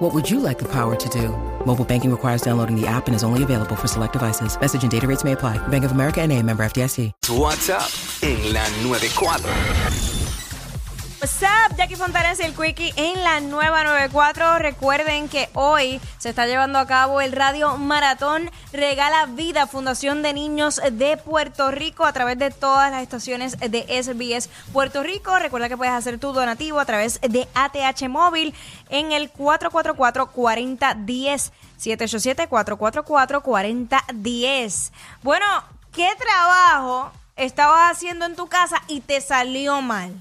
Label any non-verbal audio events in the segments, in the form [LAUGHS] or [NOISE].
What would you like the power to do? Mobile banking requires downloading the app and is only available for select devices. Message and data rates may apply. Bank of America and a member FDIC. What's up en la 94. What's up, Jackie Fontanes y el Quickie en la nueva 94. Recuerden que hoy se está llevando a cabo el Radio Maratón Regala Vida, Fundación de Niños de Puerto Rico, a través de todas las estaciones de SBS Puerto Rico. Recuerda que puedes hacer tu donativo a través de ATH Móvil en el 444-4010. 787-444-4010. Bueno, ¿qué trabajo estabas haciendo en tu casa y te salió mal?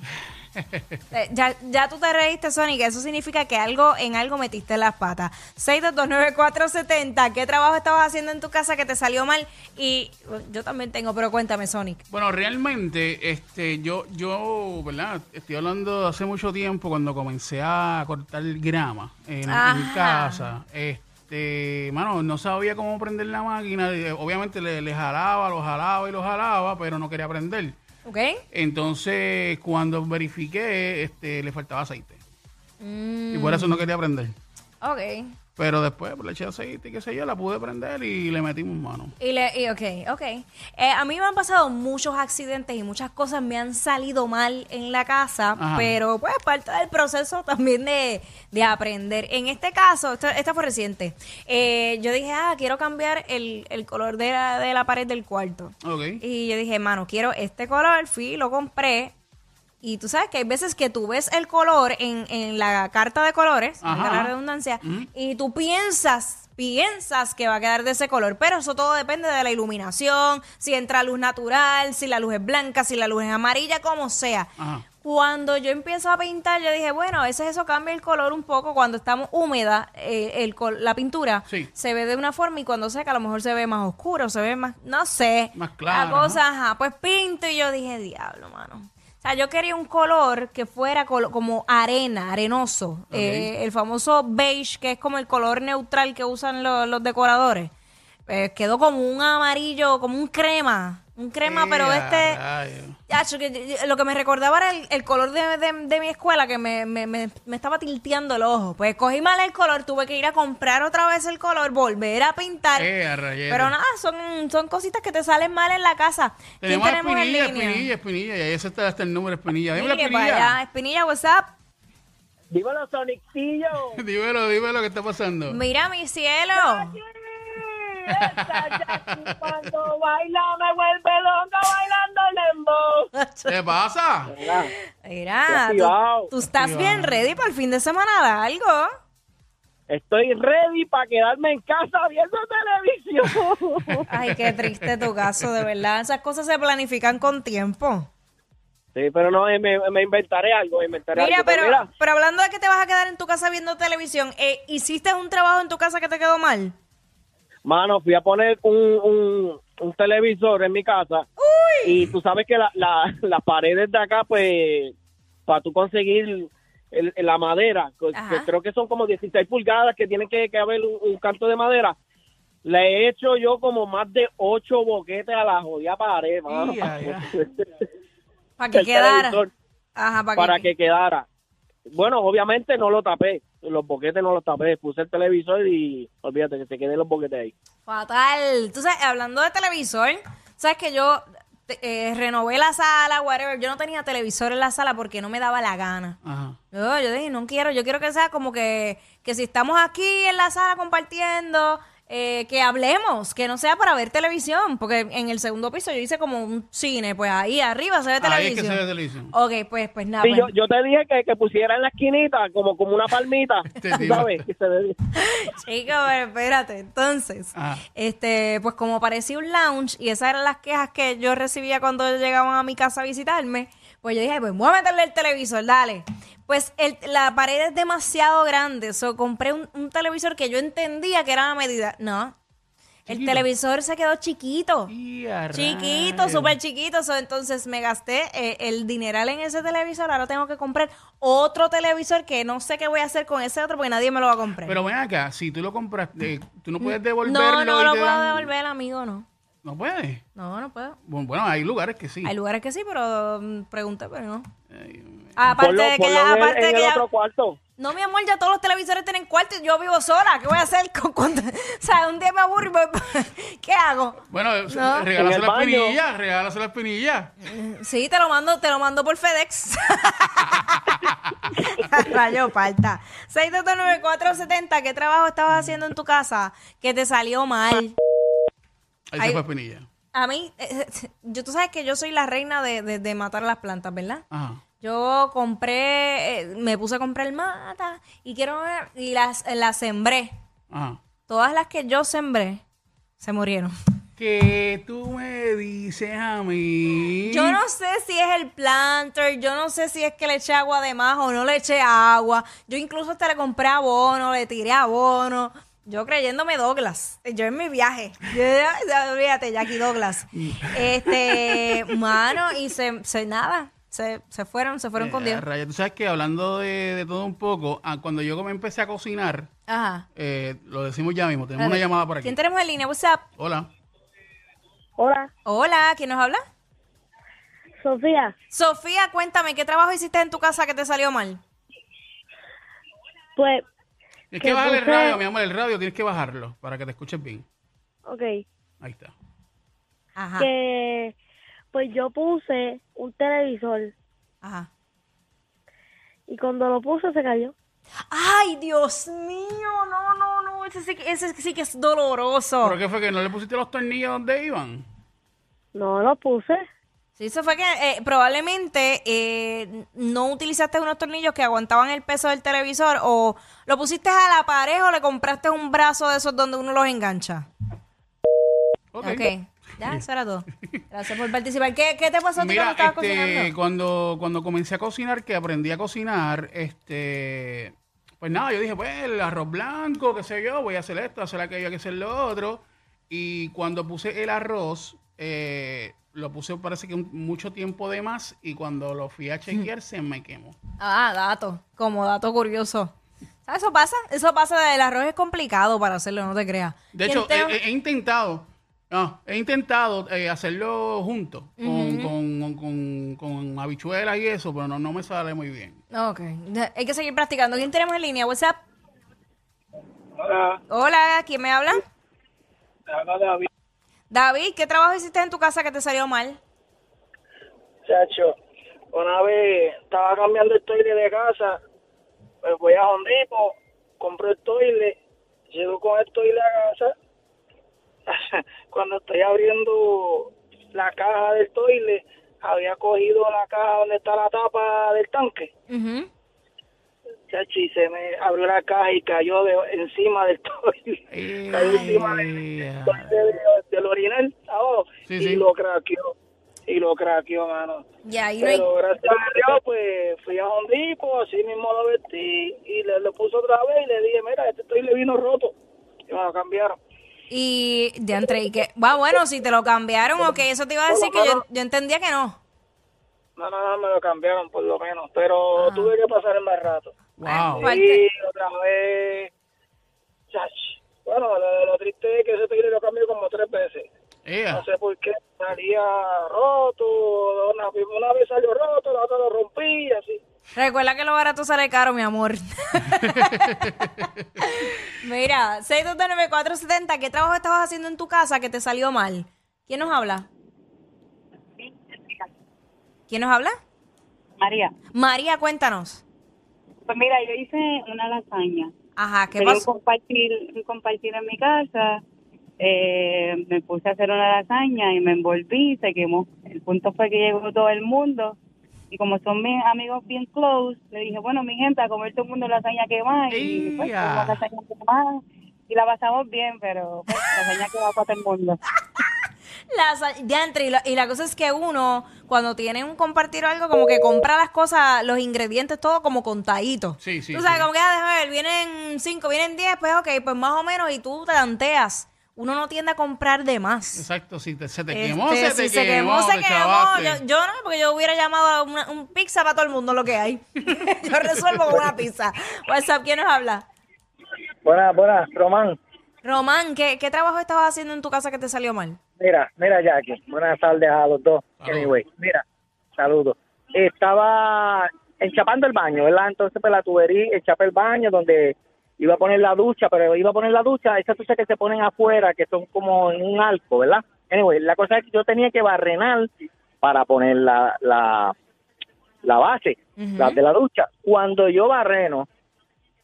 [LAUGHS] Eh, ya, ya tú te reíste, Sonic. Eso significa que algo en algo metiste las patas. 6229470. ¿Qué trabajo estabas haciendo en tu casa que te salió mal? Y yo también tengo, pero cuéntame, Sonic. Bueno, realmente, este, yo, yo, ¿verdad? Estoy hablando de hace mucho tiempo cuando comencé a cortar grama en, en casa. Este, mano, no sabía cómo prender la máquina. eh, Obviamente le, le jalaba, lo jalaba y lo jalaba, pero no quería prender. ¿Ok? Entonces, cuando verifiqué, este, le faltaba aceite. Y por eso no quería prender. Ok. Pero después pues, le eché aceite y qué sé yo, la pude prender y le metimos mano. Y le, y ok, ok. Eh, a mí me han pasado muchos accidentes y muchas cosas me han salido mal en la casa, Ajá. pero pues parte del proceso también de, de aprender. En este caso, esto- esta fue reciente, eh, yo dije, ah, quiero cambiar el, el color de la, de la pared del cuarto. Y yo dije, mano, quiero este color, fui, lo compré. Y tú sabes que hay veces que tú ves el color en, en la carta de colores, Ajá. valga la redundancia, y tú piensas, piensas que va a quedar de ese color, pero eso todo depende de la iluminación, si entra luz natural, si la luz es blanca, si la luz es amarilla, como sea. Ajá. Cuando yo empiezo a pintar, yo dije, bueno, a veces eso cambia el color un poco. Cuando estamos húmeda, eh, el col- la pintura Sí. se ve de una forma y cuando seca a lo mejor se ve más oscuro, se ve más, no sé. Más claro, La cosa, ajá, pues pinto y yo dije, diablo, mano. Sea, yo quería un color que fuera colo- como arena, arenoso. Eh, el famoso beige, que es como el color neutral que usan lo- los decoradores. Pues quedó como un amarillo, como un crema. Un crema, pero Eh, este... Lo que me recordaba era el, el color de, de- de mi escuela que me, me- me- me estaba tilteando el ojo. Pues cogí mal el color, tuve que ir a comprar otra vez el color, volver a pintar. Eh, a. Pero nada, son, son cositas que te salen mal en la casa. ¿Quién Tenemos a tenemos en Espinilla, línea? Espinilla, Espinilla. Y ahí se está hasta el número Espinilla. Para Espinilla. allá. Espinilla, WhatsApp. Dímelo, Sonicillo. [LAUGHS] dímelo, dímelo, ¿qué está pasando? Mira, mi cielo. Esa Jackie cuando baila me vuelve loca bailando lembo. ¿Qué pasa? Mira, tú, tú estás bien ready para el fin de semana largo. Estoy ready para quedarme en casa viendo televisión. [LAUGHS] Ay, qué triste tu caso, de verdad. Esas cosas se planifican con tiempo. Sí, pero no, eh, me, me inventaré algo, me inventaré Mira, algo. pero, mira, pero hablando de que te vas a quedar en tu casa viendo televisión, eh, ¿hiciste un trabajo en tu casa que te quedó mal? Mano, fui a poner un, un, un televisor en mi casa y tú sabes que la, la, las paredes de acá, pues, para tú conseguir el- la madera, que- Ajá. que creo que son como 16 pulgadas que tienen que, que haber un, un canto de madera. Le he hecho yo como más de ocho boquetes a la jodida pared, mano. [LAUGHS] Para que El quedara. Ajá, para, para que, que quedara. Bueno, obviamente no lo tapé, los boquetes no los tapé, puse el televisor y olvídate que se queden los boquetes ahí. Fatal. Tú sabes, hablando de televisor, sabes que yo eh, renové la sala, whatever. Yo no tenía televisor en la sala porque no me daba la gana. Ajá. Yo, yo dije, no quiero, yo quiero que sea como que, que si estamos aquí en la sala compartiendo, eh, que hablemos, que no sea para ver televisión, porque en el segundo piso yo hice como un cine, pues ahí arriba se ve Ahí es que televisión. se ve televisión. Ok, pues, pues nada. Sí, pues- yo, yo te dije que, que pusiera en la esquinita como, como una palmita, [LAUGHS] Te ¿tú digo. ¿sabes? Que se ve- [LAUGHS] Chico, pero espérate. Entonces, Ajá. este, pues como parecía un lounge y esas eran las quejas que yo recibía cuando llegaban a mi casa a visitarme, pues yo dije, pues voy a meterle el televisor, dale. Pues el- la pared es demasiado grande, so compré un, un televisor que yo entendía que era la medida. No. El televisor se quedó chiquito. Chiquito, súper chiquito. so, entonces me gasté eh, el dineral en ese televisor. Ahora tengo que comprar otro televisor que no sé qué voy a hacer con ese otro porque nadie me lo va a comprar. Pero ven acá, si tú lo compraste, eh, tú no puedes devolverlo. no, no lo puedo dan- devolver, amigo, no. No puedes. No, no puedo. Bueno, bueno, hay lugares que sí. Hay lugares que sí, pero mm, pregunté, pero no. Aparte de que ya, en aparte de en que el ya- otro cuarto. No, mi amor, ya todos los televisores tienen cuarto y yo vivo sola. ¿Qué voy a hacer? con, con- [LAUGHS] o sea, un día me aburro y voy- [LAUGHS] ¿Qué hago? Bueno, No. regálaselo En el a baño. espinilla, regálaselo a espinilla. Sí, te lo mando, te lo mando por FedEx. [LAUGHS] Rayo falta. 6229470, ¿qué trabajo estabas haciendo en tu casa que te salió mal? Ahí Ay. se fue espinilla. A mí, eh, yo, tú sabes que yo soy la reina de, de- de matar las plantas, ¿verdad? Ajá. Yo compré, eh, me puse a comprar mata y quiero y las, las sembré. Ajá. Todas las que yo sembré se murieron. Que tú me dices a mí. Yo no sé si es el planter, yo no sé si es que le eché agua de más o no le eché agua. Yo incluso hasta le compré abono, le tiré abono. Yo creyéndome Douglas. Yo en mi viaje. [LAUGHS] Yo, ya, olvídate, Jackie Douglas. Este, mano, y se, se nada. Se, se fueron, se fueron con Eh, Dios. raya, Tú sabes que hablando de, de todo un poco, ah, cuando yo me empecé a cocinar, Ajá. eh, lo decimos ya mismo, tenemos una llamada por aquí. ¿Quién tenemos en línea? What's up? Hola. Hola, Hola, ¿quién nos habla? Sofía. Sofía, cuéntame, ¿qué trabajo hiciste en tu casa que te salió mal? Pues, Es Que que bajar el radio, mi amor, el radio tienes que bajarlo para que te escuches bien. ok, Ahí está. Ajá. que pues yo puse un televisor Ajá. y cuando lo puse se cayó. Ay, Dios mío, no, no, no, ese sí, que- ese sí que es doloroso. ¿Por qué fue que no le pusiste los tornillos donde iban? No lo puse. Sí, eso fue que eh, probablemente eh, no utilizaste unos tornillos que aguantaban el peso del televisor o lo pusiste a la pared o le compraste un brazo de esos donde uno los engancha. Ok. Ok, ya, eso era todo. Gracias por participar. ¿Qué, qué te pasó a ti Mira, cuando estabas este, cocinando? cuando, cuando comencé a cocinar, que aprendí a cocinar, este, pues nada, yo dije, pues el arroz blanco, qué sé yo, voy a hacer esto, hacer aquello, hay que hacer lo otro. Y cuando puse el arroz, eh, lo puse parece que un- mucho tiempo de más y cuando lo fui a chequear se me quemó. Ah, dato, como dato curioso. ¿Sabes? Eso pasa, eso pasa, el arroz es complicado para hacerlo, no te creas. De ¿Quién hecho, he intentado, no, he intentado eh, hacerlo junto con, con, con- con habichuelas y eso, pero no, no me sale muy bien. Ok, hay que seguir practicando. ¿Quién tenemos en línea? WhatsApp. Hola, Hola, ¿quién me habla? te habla David, David, ¿qué trabajo hiciste en tu casa que te salió mal? chacho. Una vez estaba cambiando el toile de casa, pues voy a Home Depot, compro el toile, llego con el toile a casa. [LAUGHS] Cuando estoy abriendo la caja del toile, había cogido la caja donde está la tapa del tanque. Y se me abrió la caja y cayó de, encima del [LAUGHS] toile. Cayó encima del, de- del orinal abajo Sí, y sí. lo craqueó. Y lo craqueó, mano. Y no hay- Pero gracias a Dios, pues fui a Home Depot, así mismo lo vestí y le, lo puse otra vez y le dije, mira, este toile vino roto. Y me lo cambiaron. Y de entre y que, va bueno, si te lo cambiaron o que eso te iba a decir que yo, yo entendía que no. No, no, no, me lo cambiaron por lo menos. Pero tuve que pasar el más rato. wow. Y otra vez, chach. Bueno, lo, lo triste es que ese toile lo cambié como tres veces. No sé por qué salía roto, una, una vez salió roto, la otra lo rompí y así. Recuerda que lo barato sale caro, mi amor. [LAUGHS] Mira, 6229470, ¿qué trabajo estabas haciendo en tu casa que te salió mal? ¿Quién nos habla? ¿Quién nos habla? María, María, cuéntanos. pues mira, yo hice una lasaña. Ajá, ¿qué pasó? compartir, compartir en mi casa. Eh, me puse a hacer una lasaña y me envolví, se quemó. El punto fue que llegó todo el mundo y como son mis amigos bien close, le dije, bueno, mi gente, a comer todo el mundo lasaña quemada y pues comimos lasaña quemada y la pasamos bien, pero pues, lasaña quemada para todo el mundo. [LAUGHS] La, diantre, y, la, y la cosa es que uno, cuando tiene un compartir algo, como que compra las cosas, los ingredientes, todo como contadito. Sí, sí, Tú sabes, sí. como que, ah, déjame ver, vienen cinco, vienen diez, pues ok, pues más o menos, y tú te tanteas uno no tiende a comprar de más. Exacto, si te- se te Este, quemó, se te si se quemó, se te quemó. Yo, yo no, porque yo hubiera llamado a una- un pizza para todo el mundo lo que hay. [LAUGHS] yo resuelvo con una pizza. WhatsApp, ¿quién nos habla? Buenas, buenas, Román. Román, ¿qué, ¿qué trabajo estabas haciendo en tu casa que te salió mal? Mira, mira, Jackie. Buenas tardes a los dos. Saludos. Anyway, mira, saludos. Estaba enchapando el baño, ¿verdad? Entonces, pues la tubería, enchapé el baño donde iba a poner la ducha, pero iba a poner la ducha, esas duchas que se ponen afuera, que son como en un arco, ¿verdad? Anyway, la cosa es que yo tenía que barrenar para poner la, la, la base, la de la ducha. Cuando yo barreno,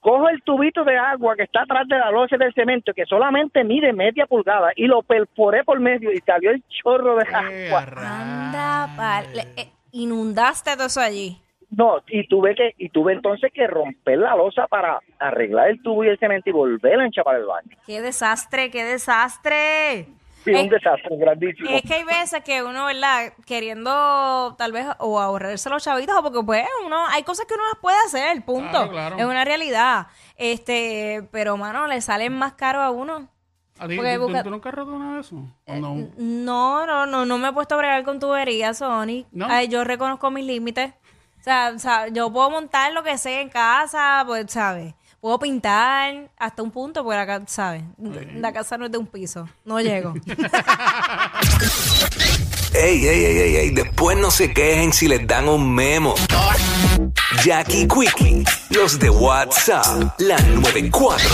cojo el tubito de agua que está atrás de la losa del cemento, que solamente mide media pulgada, y lo perforé por medio y salió el chorro de Eh, agua. Anda, pal- le- eh, inundaste todo eso allí. No, y tuve que y tuve entonces que romper la losa para arreglar el tubo y el cemento y volver a enchapar el baño. ¡Qué desastre, qué desastre! Sí, Eh, un desastre grandísimo. Es que hay veces que uno, ¿verdad? Queriendo tal vez o ahorrarse los chavitos o porque pues uno, hay cosas que uno las puede hacer, punto. Claro, claro. Es una realidad. Este, pero mano, le salen más caro a uno. ¿A ti, tú, busca- tú nunca has roto una de eso? ¿O no? No, no, no, no me he puesto a bregar con tuberías, Sony. ¿No? Ay, yo reconozco mis límites. O sea, o sea, yo puedo montar lo que sea en casa, pues, ¿sabes? Puedo pintar hasta un punto, porque la casa, ¿sabes? La casa no es de un piso. No llego. [LAUGHS] Ey, ey, ey, ey, ey, después no se quejen si les dan un memo. Jackie Quickie, los de WhatsApp, la 94.